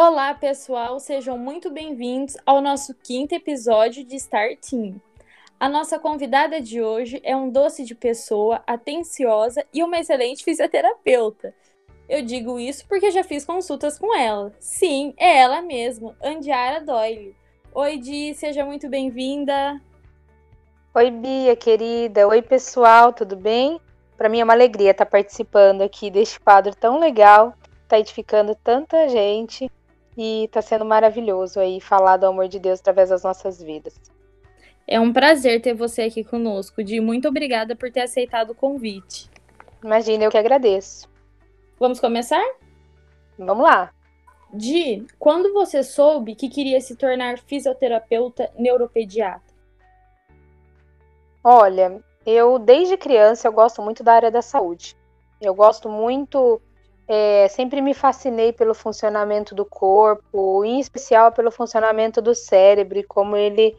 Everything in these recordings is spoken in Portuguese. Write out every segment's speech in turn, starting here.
Olá, pessoal, sejam muito bem-vindos ao nosso quinto episódio de Star Team. A nossa convidada de hoje é um doce de pessoa, atenciosa e uma excelente fisioterapeuta. Eu digo isso porque já fiz consultas com ela. Sim, é ela mesma, Andiara Doyle. Oi, Di, seja muito bem-vinda. Oi, Bia, querida. Oi, pessoal, tudo bem? Para mim é uma alegria estar participando aqui deste quadro tão legal, está edificando tanta gente e está sendo maravilhoso aí falar do amor de Deus através das nossas vidas. É um prazer ter você aqui conosco, Di. Muito obrigada por ter aceitado o convite. Imagina, eu que agradeço. Vamos começar? Vamos lá. Di, quando você soube que queria se tornar fisioterapeuta neuropediatra? Olha, eu desde criança eu gosto muito da área da saúde. Eu gosto muito é, sempre me fascinei pelo funcionamento do corpo, em especial pelo funcionamento do cérebro como ele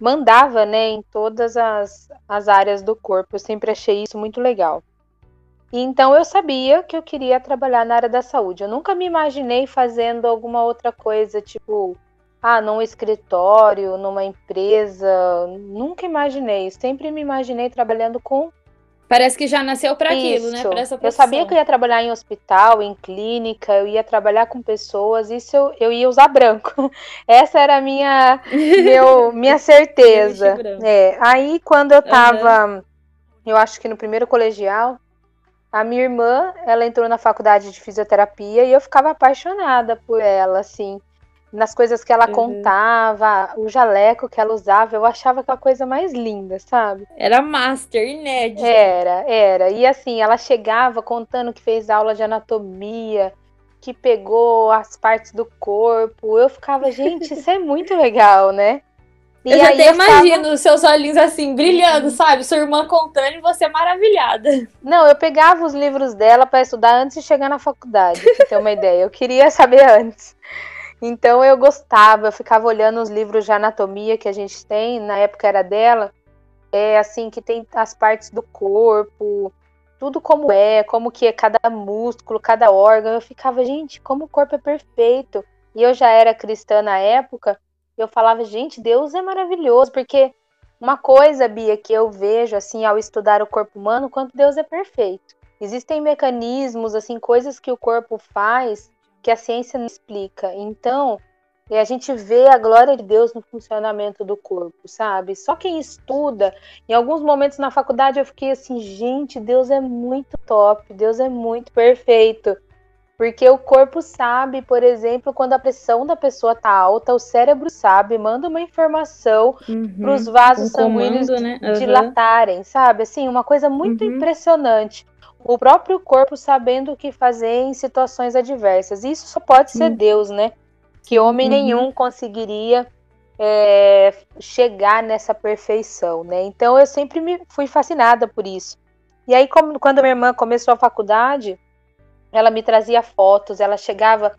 mandava né, em todas as, as áreas do corpo. Eu sempre achei isso muito legal. E então eu sabia que eu queria trabalhar na área da saúde. Eu nunca me imaginei fazendo alguma outra coisa, tipo, ah, num escritório, numa empresa. Nunca imaginei. Sempre me imaginei trabalhando com Parece que já nasceu para aquilo, né? Pra essa eu sabia que eu ia trabalhar em hospital, em clínica, eu ia trabalhar com pessoas, isso eu, eu ia usar branco. Essa era a minha, meu, minha certeza. é. Aí quando eu tava, uhum. eu acho que no primeiro colegial, a minha irmã, ela entrou na faculdade de fisioterapia e eu ficava apaixonada por ela, assim nas coisas que ela uhum. contava, o jaleco que ela usava, eu achava aquela coisa mais linda, sabe? Era master, inédito. Era, era. E assim, ela chegava contando que fez aula de anatomia, que pegou as partes do corpo. Eu ficava, gente, isso é muito legal, né? E eu já até eu imagino ficava... seus olhinhos assim, brilhando, sabe? Sua irmã contando e você maravilhada. Não, eu pegava os livros dela para estudar antes de chegar na faculdade, pra ter uma ideia. Eu queria saber antes. Então eu gostava, eu ficava olhando os livros de anatomia que a gente tem, na época era dela, é assim que tem as partes do corpo, tudo como é, como que é cada músculo, cada órgão. Eu ficava, gente, como o corpo é perfeito. E eu já era cristã na época, eu falava, gente, Deus é maravilhoso, porque uma coisa, Bia, que eu vejo assim ao estudar o corpo humano, quanto Deus é perfeito. Existem mecanismos, assim, coisas que o corpo faz que a ciência não explica. Então, e a gente vê a glória de Deus no funcionamento do corpo, sabe? Só quem estuda, em alguns momentos na faculdade eu fiquei assim, gente, Deus é muito top, Deus é muito perfeito. Porque o corpo sabe, por exemplo, quando a pressão da pessoa tá alta, o cérebro sabe, manda uma informação uhum, para os vasos um sanguíneos né? uhum. dilatarem, sabe? Assim, uma coisa muito uhum. impressionante o próprio corpo sabendo o que fazer em situações adversas. Isso só pode ser Deus, né? Que homem uhum. nenhum conseguiria é, chegar nessa perfeição, né? Então eu sempre me fui fascinada por isso. E aí, como, quando minha irmã começou a faculdade, ela me trazia fotos, ela chegava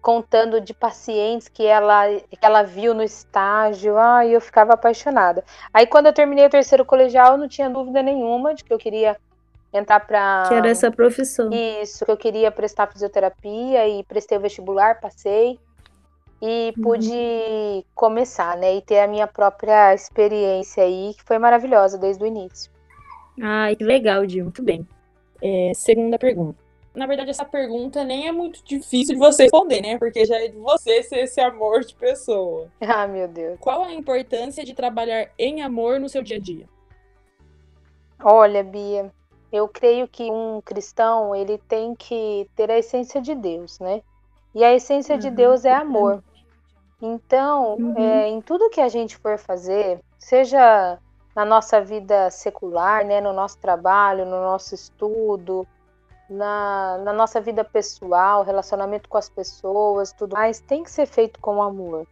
contando de pacientes que ela, que ela viu no estágio, ai, eu ficava apaixonada. Aí, quando eu terminei o terceiro colegial, eu não tinha dúvida nenhuma de que eu queria entrar para que era essa profissão. Isso, que eu queria prestar fisioterapia e prestei o vestibular, passei e uhum. pude começar, né, e ter a minha própria experiência aí, que foi maravilhosa desde o início. Ai, que legal, Di, muito bem. É, segunda pergunta. Na verdade, essa pergunta nem é muito difícil de você responder, né? Porque já é de você ser esse amor de pessoa. Ah, meu Deus. Qual a importância de trabalhar em amor no seu dia a dia? Olha, Bia, eu creio que um cristão ele tem que ter a essência de Deus, né? E a essência uhum. de Deus é amor. Então, uhum. é, em tudo que a gente for fazer, seja na nossa vida secular, né, no nosso trabalho, no nosso estudo, na, na nossa vida pessoal, relacionamento com as pessoas, tudo mais, tem que ser feito com amor.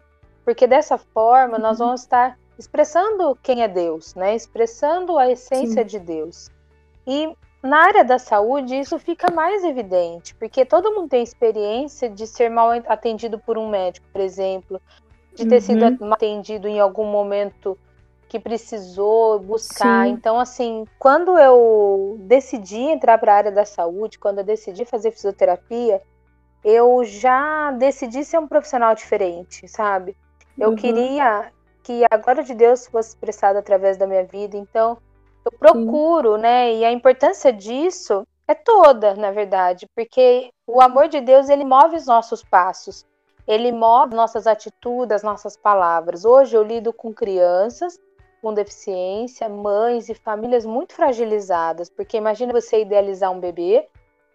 Porque dessa forma uhum. nós vamos estar expressando quem é Deus, né? Expressando a essência Sim. de Deus. E na área da saúde, isso fica mais evidente, porque todo mundo tem experiência de ser mal atendido por um médico, por exemplo, de ter uhum. sido mal atendido em algum momento que precisou buscar. Sim. Então, assim, quando eu decidi entrar para a área da saúde, quando eu decidi fazer fisioterapia, eu já decidi ser um profissional diferente, sabe? Eu uhum. queria que a glória de Deus fosse expressada através da minha vida, então eu procuro, Sim. né? E a importância disso é toda, na verdade, porque o amor de Deus ele move os nossos passos, ele move nossas atitudes, as nossas palavras. Hoje eu lido com crianças com deficiência, mães e famílias muito fragilizadas, porque imagina você idealizar um bebê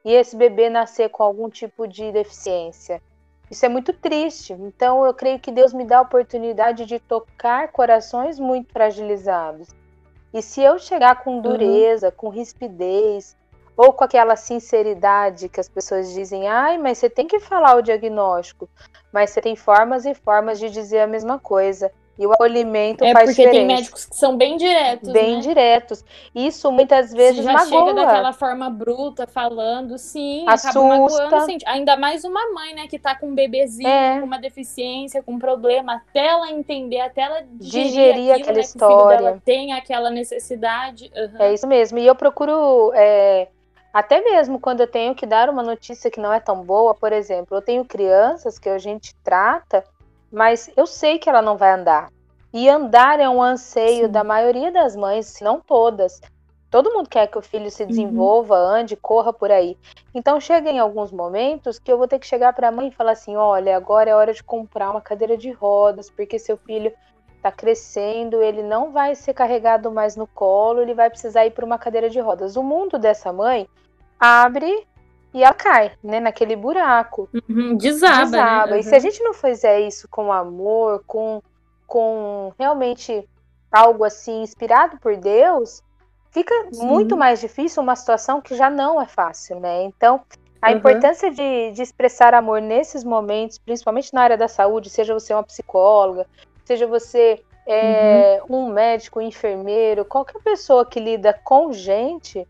e esse bebê nascer com algum tipo de deficiência. Isso é muito triste. Então eu creio que Deus me dá a oportunidade de tocar corações muito fragilizados. E se eu chegar com uhum. dureza, uhum. com rispidez, ou com aquela sinceridade que as pessoas dizem, ai, mas você tem que falar o diagnóstico, mas você tem formas e formas de dizer a mesma coisa. E o acolhimento é faz porque diferença. tem médicos que são bem diretos. Bem né? diretos. Isso muitas vezes Se já magoa. chega daquela forma bruta, falando, sim, Assusta. acaba magoando. Ainda mais uma mãe, né, que tá com um bebezinho, é. com uma deficiência, com um problema, até ela entender, até ela digerir, digerir aquilo, aquela né, história. Que o filho dela tem aquela necessidade. Uhum. É isso mesmo. E eu procuro. É, até mesmo quando eu tenho que dar uma notícia que não é tão boa, por exemplo, eu tenho crianças que a gente trata mas eu sei que ela não vai andar. E andar é um anseio Sim. da maioria das mães, se não todas. Todo mundo quer que o filho se uhum. desenvolva, uhum. ande, corra por aí. Então chega em alguns momentos que eu vou ter que chegar para a mãe e falar assim: olha, agora é hora de comprar uma cadeira de rodas, porque seu filho está crescendo, ele não vai ser carregado mais no colo, ele vai precisar ir para uma cadeira de rodas. O mundo dessa mãe abre e ela cai, né, naquele buraco. Uhum, desaba. desaba. Né? Uhum. E se a gente não fizer isso com amor, com, com realmente algo assim inspirado por Deus, fica Sim. muito mais difícil uma situação que já não é fácil, né? Então, a uhum. importância de, de expressar amor nesses momentos, principalmente na área da saúde, seja você uma psicóloga, seja você é, uhum. um médico, um enfermeiro, qualquer pessoa que lida com gente,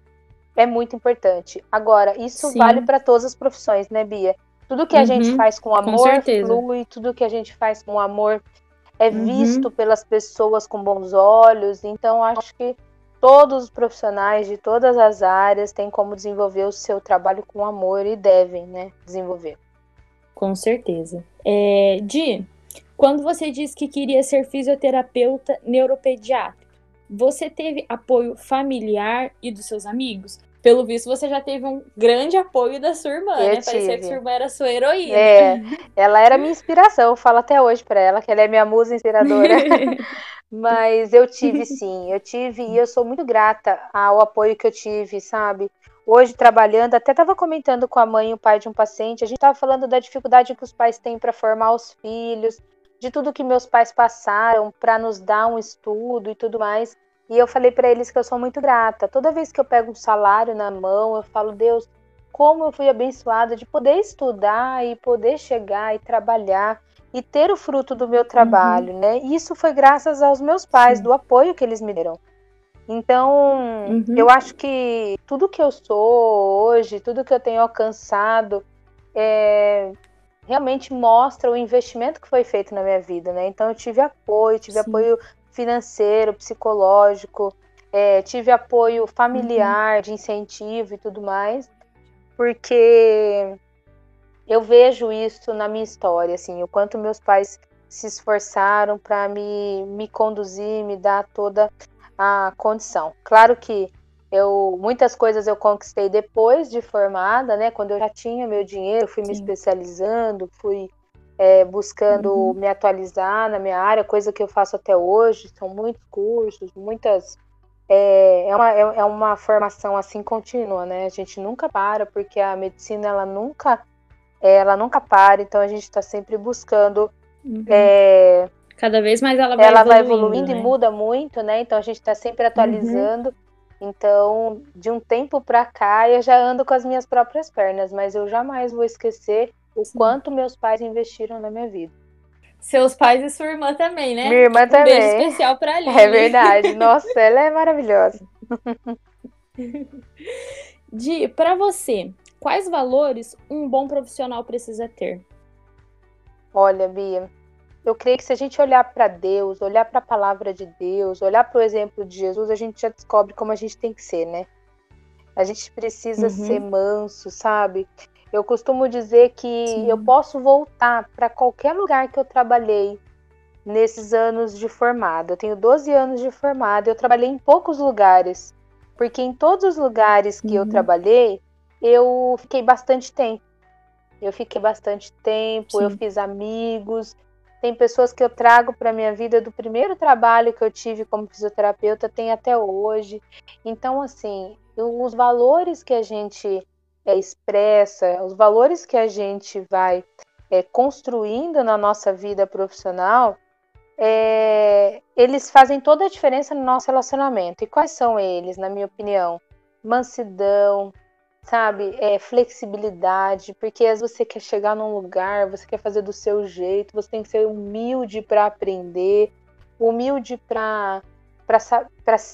é muito importante. Agora, isso Sim. vale para todas as profissões, né, Bia? Tudo que a uhum, gente faz com amor com flui, tudo que a gente faz com amor é uhum. visto pelas pessoas com bons olhos. Então, acho que todos os profissionais de todas as áreas têm como desenvolver o seu trabalho com amor e devem, né, desenvolver. Com certeza. É, Di, quando você disse que queria ser fisioterapeuta neuropediatra, você teve apoio familiar e dos seus amigos? Pelo visto, você já teve um grande apoio da sua irmã, eu né? Tive. Parecia que sua irmã era sua heroína. É, ela era minha inspiração. Eu falo até hoje para ela que ela é minha musa inspiradora. Mas eu tive sim, eu tive e eu sou muito grata ao apoio que eu tive, sabe? Hoje trabalhando, até estava comentando com a mãe e o pai de um paciente, a gente estava falando da dificuldade que os pais têm para formar os filhos, de tudo que meus pais passaram para nos dar um estudo e tudo mais. E eu falei para eles que eu sou muito grata. Toda vez que eu pego um salário na mão, eu falo, Deus, como eu fui abençoada de poder estudar e poder chegar e trabalhar e ter o fruto do meu trabalho, uhum. né? E isso foi graças aos meus pais, Sim. do apoio que eles me deram. Então, uhum. eu acho que tudo que eu sou hoje, tudo que eu tenho alcançado, é, realmente mostra o investimento que foi feito na minha vida, né? Então, eu tive apoio, tive Sim. apoio financeiro, psicológico, é, tive apoio familiar, uhum. de incentivo e tudo mais, porque eu vejo isso na minha história, assim, o quanto meus pais se esforçaram para me, me conduzir, me dar toda a condição. Claro que eu muitas coisas eu conquistei depois de formada, né? Quando eu já tinha meu dinheiro, fui Sim. me especializando, fui é, buscando uhum. me atualizar na minha área, coisa que eu faço até hoje. São muitos cursos, muitas. É, é, uma, é, é uma formação assim contínua, né? A gente nunca para, porque a medicina ela nunca, ela nunca para, então a gente está sempre buscando. Uhum. É, Cada vez mais ela vai ela evoluindo. vai evoluindo né? e muda muito, né? Então a gente está sempre atualizando. Uhum. Então, de um tempo para cá, eu já ando com as minhas próprias pernas, mas eu jamais vou esquecer o Sim. quanto meus pais investiram na minha vida. Seus pais e sua irmã também, né? Minha irmã um também. Beijo especial pra Aline. É verdade. Nossa, ela é maravilhosa. Di, para você, quais valores um bom profissional precisa ter? Olha, Bia, eu creio que se a gente olhar para Deus, olhar para a palavra de Deus, olhar para o exemplo de Jesus, a gente já descobre como a gente tem que ser, né? A gente precisa uhum. ser manso, sabe? Eu costumo dizer que Sim. eu posso voltar para qualquer lugar que eu trabalhei nesses anos de formada. Eu tenho 12 anos de formada, eu trabalhei em poucos lugares, porque em todos os lugares que uhum. eu trabalhei, eu fiquei bastante tempo. Eu fiquei bastante tempo, Sim. eu fiz amigos. Tem pessoas que eu trago para minha vida do primeiro trabalho que eu tive como fisioterapeuta, tem até hoje. Então, assim, os valores que a gente é, expressa, os valores que a gente vai é, construindo na nossa vida profissional, é, eles fazem toda a diferença no nosso relacionamento. E quais são eles, na minha opinião? Mansidão, sabe? É, flexibilidade, porque às vezes você quer chegar num lugar, você quer fazer do seu jeito, você tem que ser humilde para aprender, humilde para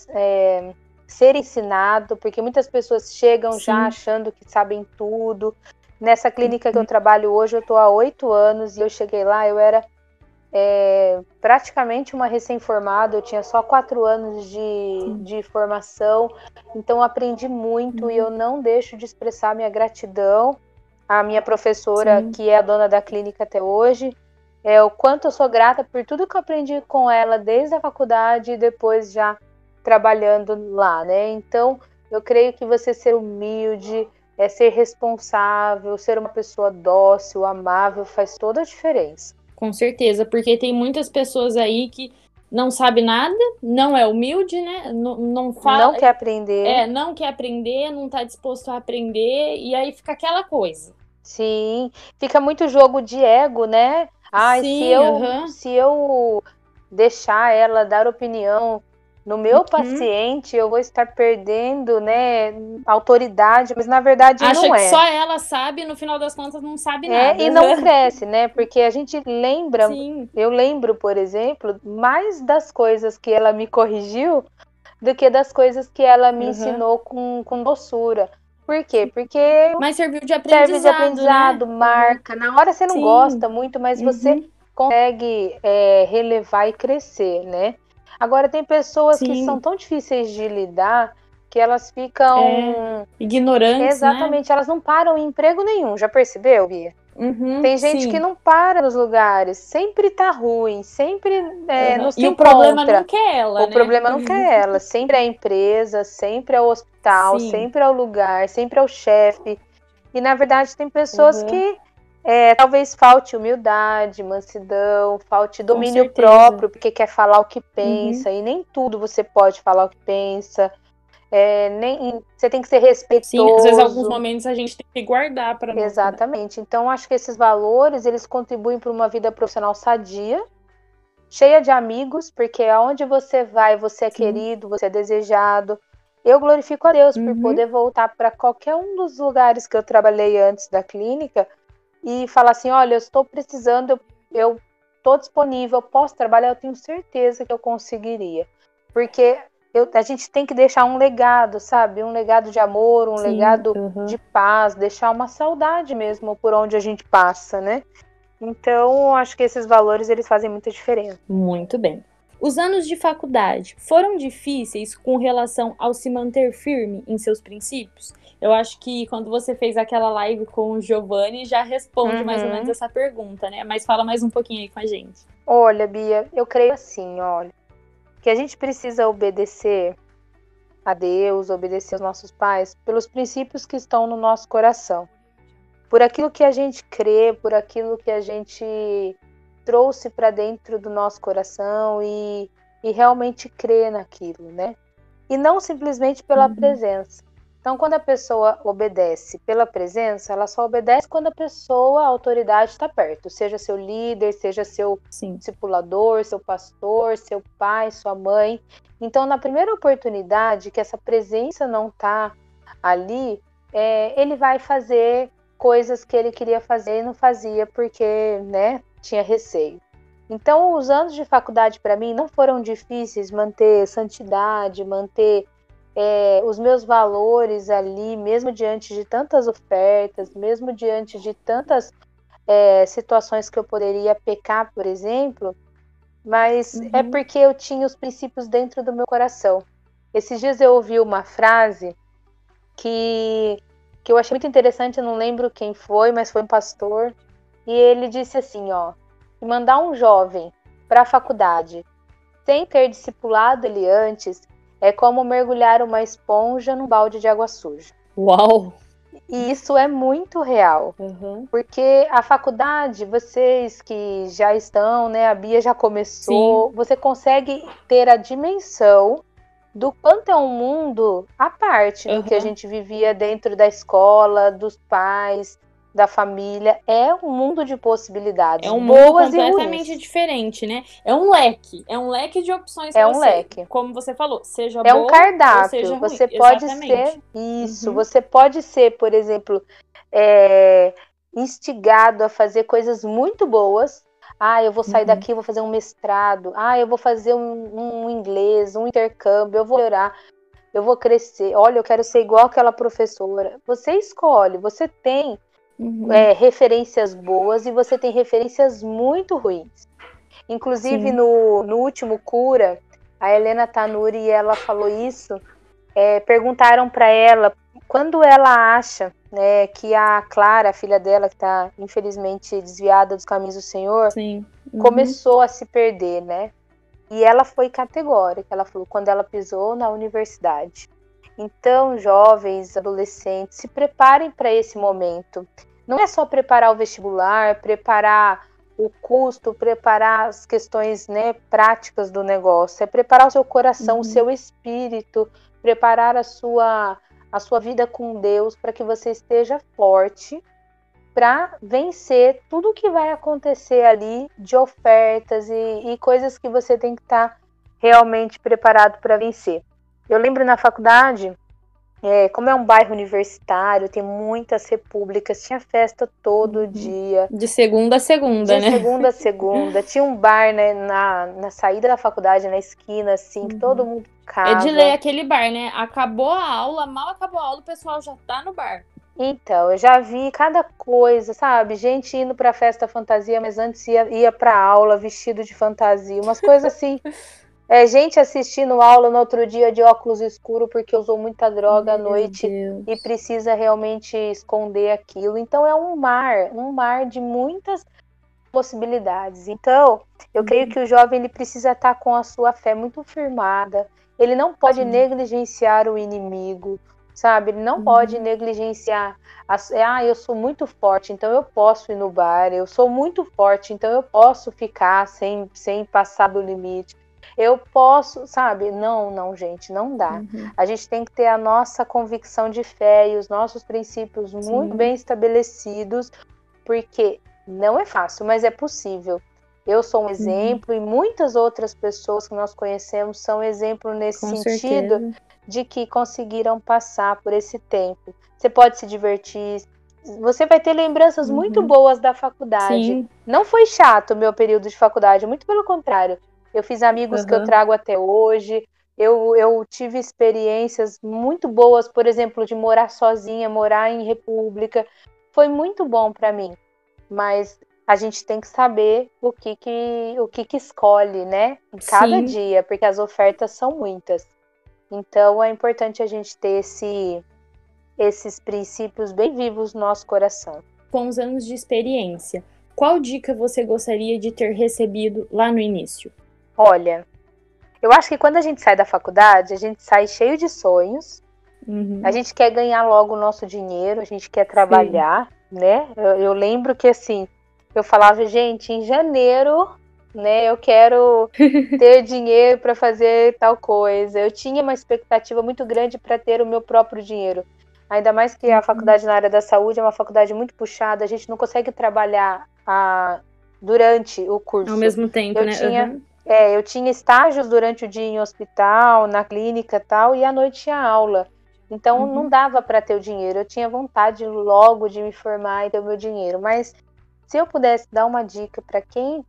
é, ser ensinado, porque muitas pessoas chegam Sim. já achando que sabem tudo. Nessa clínica que eu uhum. trabalho hoje, eu estou há oito anos e eu cheguei lá, eu era é, praticamente uma recém-formada, eu tinha só quatro anos de, de formação, então aprendi muito uhum. e eu não deixo de expressar minha gratidão à minha professora, Sim. que é a dona da clínica até hoje, é o quanto eu sou grata por tudo que eu aprendi com ela desde a faculdade e depois já trabalhando lá, né? Então, eu creio que você ser humilde, é ser responsável, ser uma pessoa dócil, amável, faz toda a diferença. Com certeza, porque tem muitas pessoas aí que não sabe nada, não é humilde, né? Não, não fala. Não quer aprender. É, não quer aprender, não está disposto a aprender, e aí fica aquela coisa. Sim, fica muito jogo de ego, né? Sim, se eu, se eu deixar ela dar opinião no meu uhum. paciente eu vou estar perdendo, né, autoridade, mas na verdade Acha não é. que só ela sabe, no final das contas não sabe é, nada. E não cresce, né? Porque a gente lembra, Sim. eu lembro, por exemplo, mais das coisas que ela me corrigiu do que das coisas que ela me uhum. ensinou com, com doçura. Por quê? Porque mas serviu de aprendizado, serve de aprendizado, né? marca. Na hora você não Sim. gosta muito, mas uhum. você consegue é, relevar e crescer, né? Agora, tem pessoas Sim. que são tão difíceis de lidar que elas ficam. É, ignorantes. Né? Exatamente, né? elas não param em emprego nenhum. Já percebeu, Bia? Uhum, tem gente sim. que não para nos lugares, sempre tá ruim, sempre é, uhum. E encontra. o problema não quer ela, O né? problema não quer ela. Sempre é a empresa, sempre é o hospital, sim. sempre é o lugar, sempre é o chefe. E na verdade tem pessoas uhum. que é, talvez falte humildade, mansidão, falte domínio próprio, porque quer falar o que pensa, uhum. e nem tudo você pode falar o que pensa. É, nem, você tem que ser respeitoso. Sim, às vezes, alguns momentos a gente tem que guardar para? Exatamente. Então, acho que esses valores eles contribuem para uma vida profissional sadia, cheia de amigos, porque aonde você vai, você é Sim. querido, você é desejado. Eu glorifico a Deus uhum. por poder voltar para qualquer um dos lugares que eu trabalhei antes da clínica e falar assim: olha, eu estou precisando, eu estou disponível, posso trabalhar, eu tenho certeza que eu conseguiria. Porque eu, a gente tem que deixar um legado, sabe? Um legado de amor, um Sim, legado uhum. de paz, deixar uma saudade mesmo por onde a gente passa, né? Então, acho que esses valores eles fazem muita diferença. Muito bem. Os anos de faculdade foram difíceis com relação ao se manter firme em seus princípios? Eu acho que quando você fez aquela live com o Giovanni, já responde uhum. mais ou menos essa pergunta, né? Mas fala mais um pouquinho aí com a gente. Olha, Bia, eu creio assim, olha, que a gente precisa obedecer a Deus, obedecer aos nossos pais pelos princípios que estão no nosso coração. Por aquilo que a gente crê, por aquilo que a gente trouxe para dentro do nosso coração e, e realmente crê naquilo, né? E não simplesmente pela uhum. presença. Então, quando a pessoa obedece pela presença, ela só obedece quando a pessoa, a autoridade está perto, seja seu líder, seja seu Sim. discipulador, seu pastor, seu pai, sua mãe. Então, na primeira oportunidade que essa presença não está ali, é, ele vai fazer coisas que ele queria fazer e não fazia porque, né, tinha receio. Então, os anos de faculdade para mim não foram difíceis manter santidade, manter é, os meus valores ali, mesmo diante de tantas ofertas, mesmo diante de tantas é, situações que eu poderia pecar, por exemplo, mas é uhum. é porque eu tinha os princípios dentro do meu coração. Esses dias eu ouvi uma frase que que eu achei muito interessante, eu não lembro quem foi, mas foi um pastor, e ele disse assim, ó, mandar um jovem para a faculdade sem ter discipulado ele antes é como mergulhar uma esponja num balde de água suja. Uau! E isso é muito real. Uhum. Porque a faculdade, vocês que já estão, né? A Bia já começou, Sim. você consegue ter a dimensão do quanto é um mundo à parte uhum. do que a gente vivia dentro da escola, dos pais, da família. É um mundo de possibilidades. É um mundo completamente diferente, né? É um leque. É um leque de opções. É um você, leque. Como você falou, seja É um cardápio. Seja você pode Exatamente. ser. Isso. Uhum. Você pode ser, por exemplo, é, instigado a fazer coisas muito boas. Ah, eu vou sair uhum. daqui, vou fazer um mestrado. Ah, eu vou fazer um, um inglês, um intercâmbio, eu vou orar eu vou crescer. Olha, eu quero ser igual aquela professora. Você escolhe, você tem uhum. é, referências boas e você tem referências muito ruins. Inclusive, no, no último Cura, a Helena Tanuri, ela falou isso. É, perguntaram para ela quando ela acha né, que a Clara, a filha dela, que está infelizmente desviada dos caminhos do Senhor, uhum. começou a se perder, né? E ela foi categórica. Ela falou quando ela pisou na universidade. Então, jovens, adolescentes, se preparem para esse momento não é só preparar o vestibular, preparar o custo, preparar as questões né, práticas do negócio, é preparar o seu coração, uhum. o seu espírito, preparar a sua, a sua vida com Deus para que você esteja forte para vencer tudo o que vai acontecer ali de ofertas e, e coisas que você tem que estar tá realmente preparado para vencer. Eu lembro na faculdade, é, como é um bairro universitário, tem muitas repúblicas, tinha festa todo uhum. dia. De segunda a segunda, de né? De segunda a segunda. tinha um bar, né, na, na saída da faculdade, na esquina, assim, que todo uhum. mundo ficava. Edilei aquele bar, né? Acabou a aula, mal acabou a aula, o pessoal já tá no bar. Então, eu já vi cada coisa, sabe? Gente indo pra festa fantasia, mas antes ia, ia pra aula vestido de fantasia. Umas coisas assim É, gente assistindo aula no outro dia de óculos escuro porque usou muita droga Meu à noite Deus. e precisa realmente esconder aquilo. Então é um mar, um mar de muitas possibilidades. Então, eu creio uhum. que o jovem ele precisa estar com a sua fé muito firmada. Ele não pode negligenciar o inimigo, sabe? Ele não uhum. pode negligenciar. As, ah, eu sou muito forte, então eu posso ir no bar. Eu sou muito forte, então eu posso ficar sem, sem passar do limite eu posso, sabe? Não, não, gente, não dá. Uhum. A gente tem que ter a nossa convicção de fé e os nossos princípios Sim. muito bem estabelecidos, porque não é fácil, mas é possível. Eu sou um uhum. exemplo uhum. e muitas outras pessoas que nós conhecemos são exemplo nesse Com sentido certeza. de que conseguiram passar por esse tempo. Você pode se divertir, você vai ter lembranças uhum. muito boas da faculdade. Sim. Não foi chato o meu período de faculdade, muito pelo contrário. Eu fiz amigos uhum. que eu trago até hoje. Eu, eu tive experiências muito boas, por exemplo, de morar sozinha, morar em república. Foi muito bom para mim. Mas a gente tem que saber o que que, o que, que escolhe, né? Em cada Sim. dia, porque as ofertas são muitas. Então é importante a gente ter esse, esses princípios bem vivos no nosso coração. Com os anos de experiência, qual dica você gostaria de ter recebido lá no início? Olha, eu acho que quando a gente sai da faculdade, a gente sai cheio de sonhos. Uhum. A gente quer ganhar logo o nosso dinheiro, a gente quer trabalhar, Sim. né? Eu, eu, lembro que assim, eu falava, gente, em janeiro, né, eu quero ter dinheiro para fazer tal coisa. Eu tinha uma expectativa muito grande para ter o meu próprio dinheiro. Ainda mais que a uhum. faculdade na área da saúde é uma faculdade muito puxada, a gente não consegue trabalhar a, ah, durante o curso. Ao mesmo tempo, eu né? Tinha, uhum. É, eu tinha estágios durante o dia em hospital, na clínica tal, e à noite tinha aula. Então uhum. não dava para ter o dinheiro. Eu tinha vontade logo de me formar e ter o meu dinheiro. Mas se eu pudesse dar uma dica para quem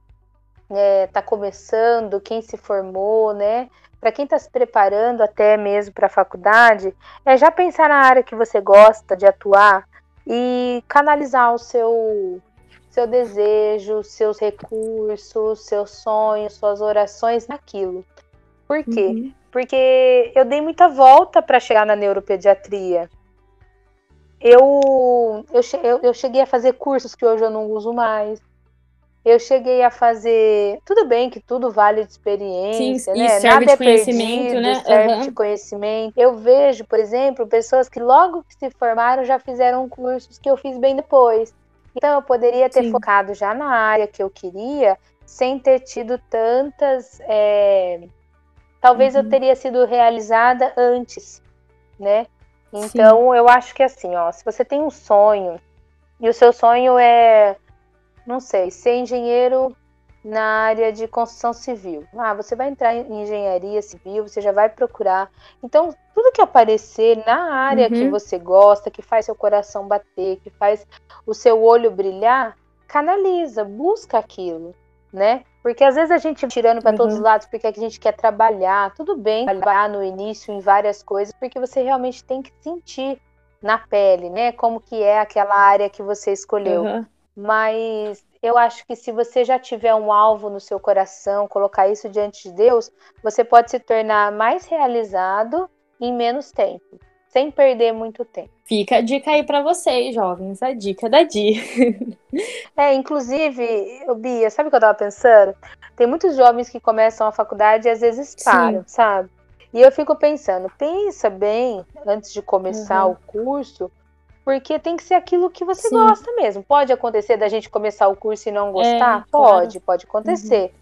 está é, tá começando, quem se formou, né? Para quem está se preparando até mesmo para a faculdade, é já pensar na área que você gosta de atuar e canalizar o seu seu desejo, seus recursos, seus sonhos, suas orações naquilo. Por quê? Uhum. Porque eu dei muita volta para chegar na neuropediatria. eu, eu, eu cheguei a fazer cursos que hoje eu não uso mais. Eu cheguei a fazer. Tudo bem que tudo vale de experiência, Sim, né? serve Nada de é conhecimento, perdido, né? serve Uhum. de conhecimento. Eu vejo, por exemplo, pessoas que logo que se formaram já fizeram cursos que eu fiz bem depois. Então eu poderia ter Sim. focado já na área que eu queria, sem ter tido tantas. é, Talvez eu Uhum. teria sido realizada antes, né? Então eu acho que assim, ó, se você tem um sonho e o seu sonho é, não sei, ser engenheiro na área de construção civil. Ah, você vai entrar em engenharia civil, você já vai procurar. Então, tudo que aparecer na área que Uhum. você gosta, que faz seu coração bater, que faz o seu olho brilhar, canaliza, busca aquilo, né? Porque às vezes a gente tirando para todos os Uhum. lados porque a gente quer trabalhar, tudo bem trabalhar no início em várias coisas, porque você realmente tem que sentir na pele, né? Como que é aquela área que você escolheu. Uhum. Mas eu acho que se você já tiver um alvo no seu coração, colocar isso diante de Deus, você pode se tornar mais realizado em menos tempo, sem perder muito tempo. Fica a dica aí pra vocês, jovens. A dica da Di. É, inclusive, Bia, sabe o que eu tava pensando? Tem muitos jovens que começam a faculdade e às vezes param, sabe? E eu fico pensando, pensa bem antes de começar Uhum. o curso, porque tem que ser aquilo que você Sim. gosta mesmo. Pode acontecer da gente começar o curso e não gostar? É, claro. Uhum. Pode, pode acontecer.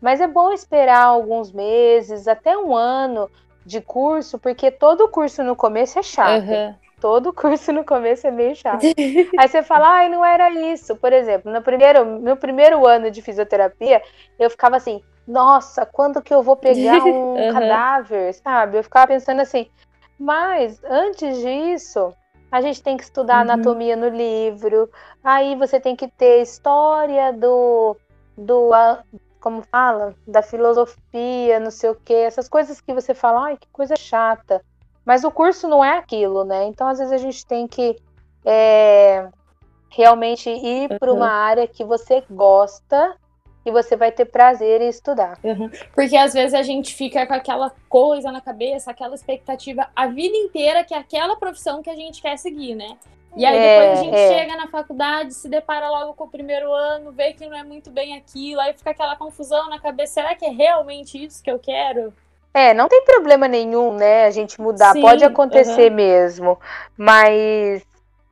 Mas é bom esperar alguns meses, até um ano de curso, porque todo curso no começo é chato. Uhum. Todo curso no começo é meio chato. Aí você fala, ai, não era isso. Por exemplo, no primeiro, no primeiro ano de fisioterapia, eu ficava assim, nossa, quando que eu vou pegar um Uhum. cadáver, sabe? Eu ficava pensando assim, mas antes disso, a gente tem que estudar Uhum. anatomia no livro, aí você tem que ter história do, do como fala? Da filosofia, não sei o quê, essas coisas que você fala, ai, que coisa chata. Mas o curso não é aquilo, né? Então, às vezes, a gente tem que é, realmente ir para Uhum. uma área que você gosta e você vai ter prazer em estudar. Uhum. Porque às vezes a gente fica com aquela coisa na cabeça, aquela expectativa a vida inteira que é aquela profissão que a gente quer seguir, né? E aí É, depois a gente é. chega na faculdade, se depara logo com o primeiro ano, vê que não é muito bem aquilo, aí fica aquela confusão na cabeça, será que é realmente isso que eu quero? É, não tem problema nenhum, né? A gente mudar, Sim, pode acontecer mesmo, mas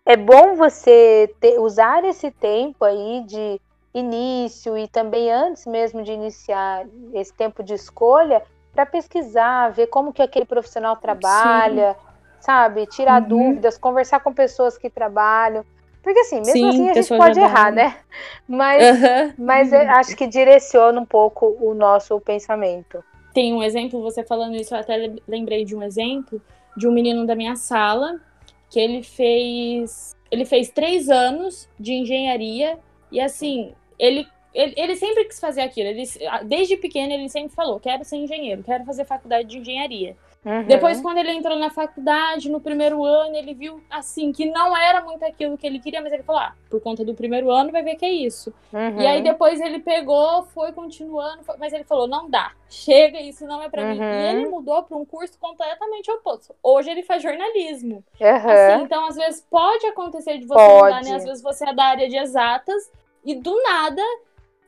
é bom você ter- usar esse tempo aí de início e também antes mesmo de iniciar esse tempo de escolha para pesquisar, ver como que aquele profissional trabalha, sabe? Tirar Uhum. dúvidas, conversar com pessoas que trabalham. Porque assim, mesmo Sim, assim a gente pode errar, né? Mas, Aham. mas acho que direciona um pouco o nosso pensamento. Tem um exemplo, você falando isso, eu até le- lembrei de um exemplo de um menino da minha sala que ele fez ele fez três anos de engenharia e assim ele ele, ele sempre quis fazer aquilo. Ele, desde pequeno ele sempre falou: quero ser engenheiro, quero fazer faculdade de engenharia. Uhum. Depois, quando ele entrou na faculdade, no primeiro ano, ele viu assim que não era muito aquilo que ele queria, mas ele falou: ah, por conta do primeiro ano, vai ver que é isso. Uhum. E aí depois ele pegou, foi continuando, foi- mas ele falou: não dá, chega, isso não é pra mim. Uhum. E ele mudou pra um curso completamente oposto. Hoje ele faz jornalismo. Uhum. Assim, então, às vezes pode acontecer de você Pode. mudar, né? Às vezes você é da área de exatas e do nada,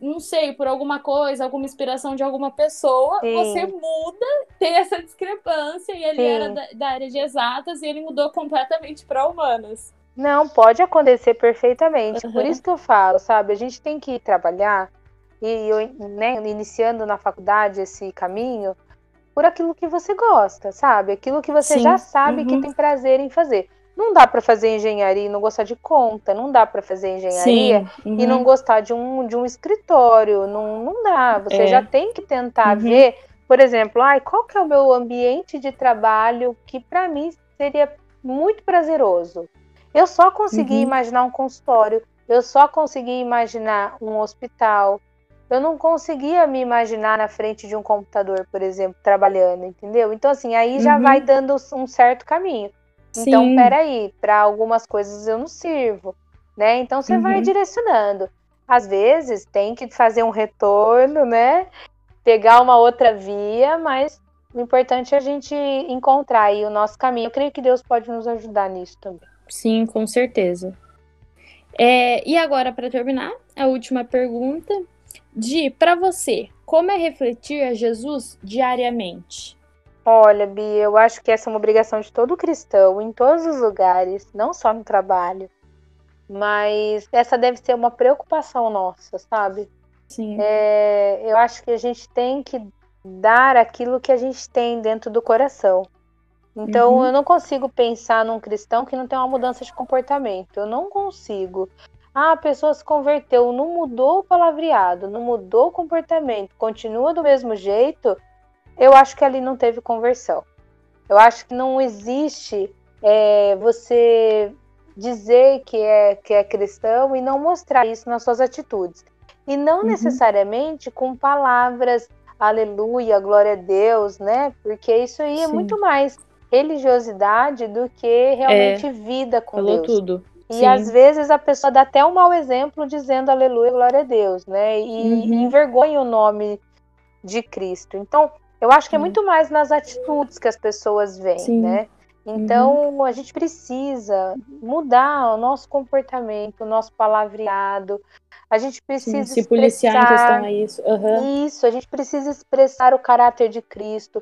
não sei, por alguma coisa, alguma inspiração de alguma pessoa, Sim. você muda, tem essa discrepância e ele Sim. era da, da área de exatas e ele mudou completamente pra humanas. Não, pode acontecer perfeitamente. Por Uhum. isso que eu falo, sabe? A gente tem que trabalhar e eu, né, iniciando na faculdade esse caminho por aquilo que você gosta, sabe? Aquilo que você Sim. já sabe que Uhum. tem prazer em fazer. Não dá pra fazer engenharia e não gostar de conta, não dá pra fazer engenharia Sim. e não uhum. gostar de um, de um escritório. Não, não dá. Você É. já tem que tentar Uhum. ver, por exemplo, ai, qual que é o meu ambiente de trabalho que para mim seria muito prazeroso. Eu só consegui Uhum. imaginar um consultório, eu só consegui imaginar um hospital. Eu não conseguia me imaginar na frente de um computador, por exemplo, trabalhando, entendeu? Então, assim, aí já Uhum. vai dando um certo caminho. Então, Sim. peraí, para algumas coisas eu não sirvo, né? Então você vai Uhum. direcionando. Às vezes tem que fazer um retorno, né? Pegar uma outra via, mas o importante é a gente encontrar aí o nosso caminho. Eu creio que Deus pode nos ajudar nisso também. Sim, com certeza. É, e agora, para terminar, a última pergunta. Di, para você, como é refletir a Jesus diariamente? Olha, Bia, eu acho que essa é uma obrigação de todo cristão, em todos os lugares, não só no trabalho. Mas essa deve ser uma preocupação nossa, sabe? Sim. É, eu acho que a gente tem que dar aquilo que a gente tem dentro do coração. Então, uhum. eu não consigo pensar num cristão que não tem uma mudança de comportamento. Eu não consigo. Ah, a pessoa se converteu, não mudou o palavreado, não mudou o comportamento, continua do mesmo jeito. Eu acho que ali não teve conversão. Eu acho que não existe é, você dizer que é, que é cristão e não mostrar isso nas suas atitudes. E não uhum. necessariamente com palavras, aleluia, glória a Deus, né? Porque isso aí é Sim. muito mais religiosidade do que realmente é, vida com falou Deus. tudo. E Sim. às vezes a pessoa dá até um mau exemplo dizendo aleluia, glória a Deus, né? E, uhum. e envergonha o nome de Cristo. Então, eu acho que é muito mais nas atitudes que as pessoas veem, Sim. né? Então, uhum. a gente precisa mudar o nosso comportamento, o nosso palavreado. A gente precisa Sim, se policiar em questão a isso. Uhum. Isso, a gente precisa expressar o caráter de Cristo,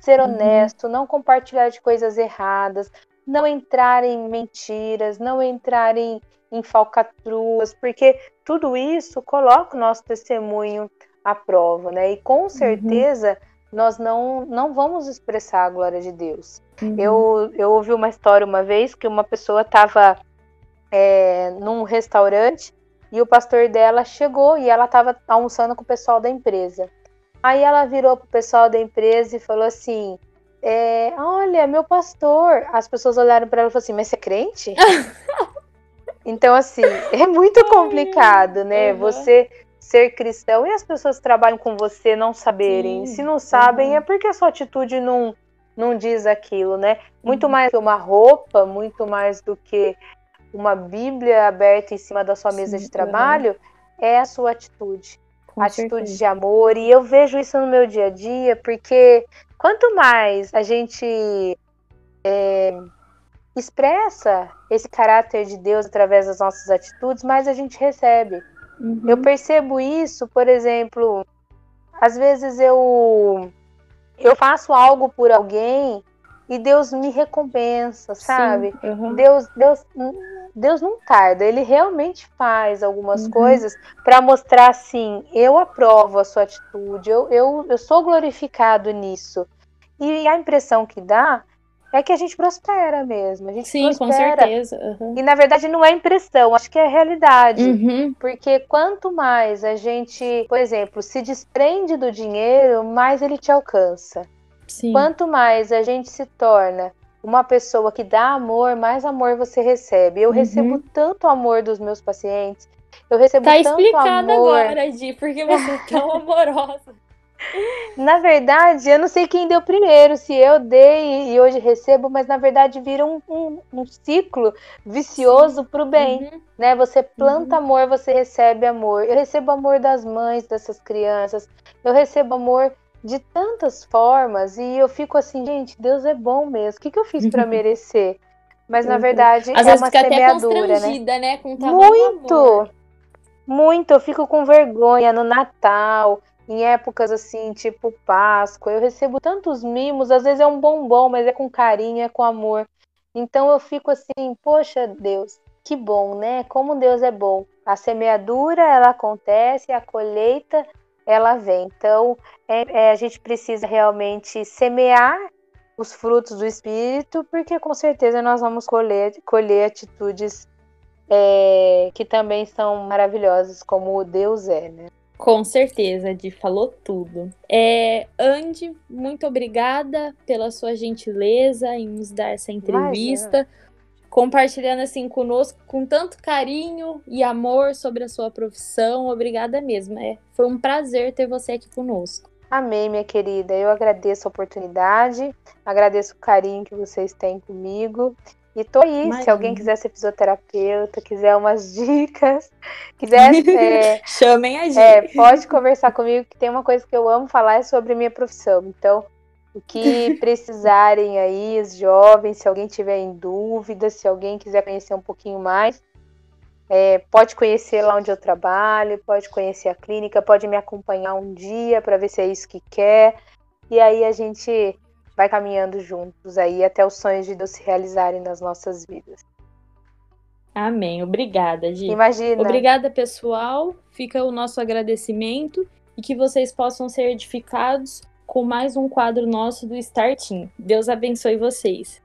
ser uhum. honesto, não compartilhar de coisas erradas, não entrar em mentiras, não entrar em, em falcatruas, porque tudo isso coloca o nosso testemunho à prova, né? E com uhum. certeza nós não, não vamos expressar a glória de Deus. Uhum. Eu, eu ouvi uma história uma vez que uma pessoa estava é, num restaurante e o pastor dela chegou e ela estava almoçando com o pessoal da empresa. Aí ela virou pro pessoal da empresa e falou assim: é, Olha, meu pastor. As pessoas olharam para ela e falaram assim: Mas você é crente? então, assim, é muito complicado, né? Uhum. Você ser cristão e as pessoas que trabalham com você não saberem. Sim, Se não sabem, é porque a sua atitude não, não diz aquilo, né? Muito uhum. mais que uma roupa, muito mais do que uma Bíblia aberta em cima da sua mesa Sim, de trabalho, uhum. é a sua atitude. Com atitude certeza. de amor. E eu vejo isso no meu dia a dia, porque quanto mais a gente é, expressa esse caráter de Deus através das nossas atitudes, mais a gente recebe. Uhum. Eu percebo isso, por exemplo, às vezes eu eu faço algo por alguém e Deus me recompensa, sabe? Uhum. Deus, Deus, Deus não tarda, Ele realmente faz algumas uhum. coisas para mostrar assim, eu aprovo a sua atitude, eu, eu, eu sou glorificado nisso. E a impressão que dá é que a gente prospera mesmo. A gente Sim, prospera. com certeza. Uhum. E na verdade não é impressão, acho que é realidade. Uhum. Porque quanto mais a gente, por exemplo, se desprende do dinheiro, mais ele te alcança. Sim. Quanto mais a gente se torna uma pessoa que dá amor, mais amor você recebe. Eu uhum. recebo tanto amor dos meus pacientes. Eu recebo tá tanto amor. Tá explicado agora, Di, porque você é tão amorosa. Na verdade, eu não sei quem deu primeiro, se eu dei e hoje recebo, mas na verdade vira um, um, um ciclo vicioso para o bem. Uhum. Né? Você planta uhum. amor, você recebe amor. Eu recebo amor das mães dessas crianças, eu recebo amor de tantas formas e eu fico assim, gente, Deus é bom mesmo. O que, que eu fiz para merecer? Mas na verdade Às é vezes uma fica semeadura, até né? né? Com muito, muito. Eu fico com vergonha no Natal em épocas assim, tipo Páscoa, eu recebo tantos mimos, às vezes é um bombom, mas é com carinho, é com amor. Então eu fico assim, poxa Deus, que bom, né? Como Deus é bom. A semeadura ela acontece, a colheita ela vem. Então é, é, a gente precisa realmente semear os frutos do Espírito, porque com certeza nós vamos colher, colher atitudes é, que também são maravilhosas, como Deus é, né? Com certeza, Di falou tudo. É, Andy, muito obrigada pela sua gentileza em nos dar essa entrevista, Imagina. compartilhando assim conosco com tanto carinho e amor sobre a sua profissão. Obrigada mesmo. É, foi um prazer ter você aqui conosco. Amém, minha querida. Eu agradeço a oportunidade, agradeço o carinho que vocês têm comigo e tô aí, Imagina. se alguém quiser ser fisioterapeuta, quiser umas dicas, quiser. É, Chamem a gente. É, pode conversar comigo, que tem uma coisa que eu amo falar é sobre minha profissão. Então, O que precisarem aí, os jovens, se alguém tiver em dúvida, se alguém quiser conhecer um pouquinho mais, é, pode conhecer lá onde eu trabalho, pode conhecer a clínica, pode me acompanhar um dia para ver se é isso que quer. E aí a gente vai caminhando juntos aí até os sonhos de Deus se realizarem nas nossas vidas. Amém. Obrigada, Gi. Imagina. Obrigada, pessoal. Fica o nosso agradecimento e que vocês possam ser edificados com mais um quadro nosso do Starting. Deus abençoe vocês.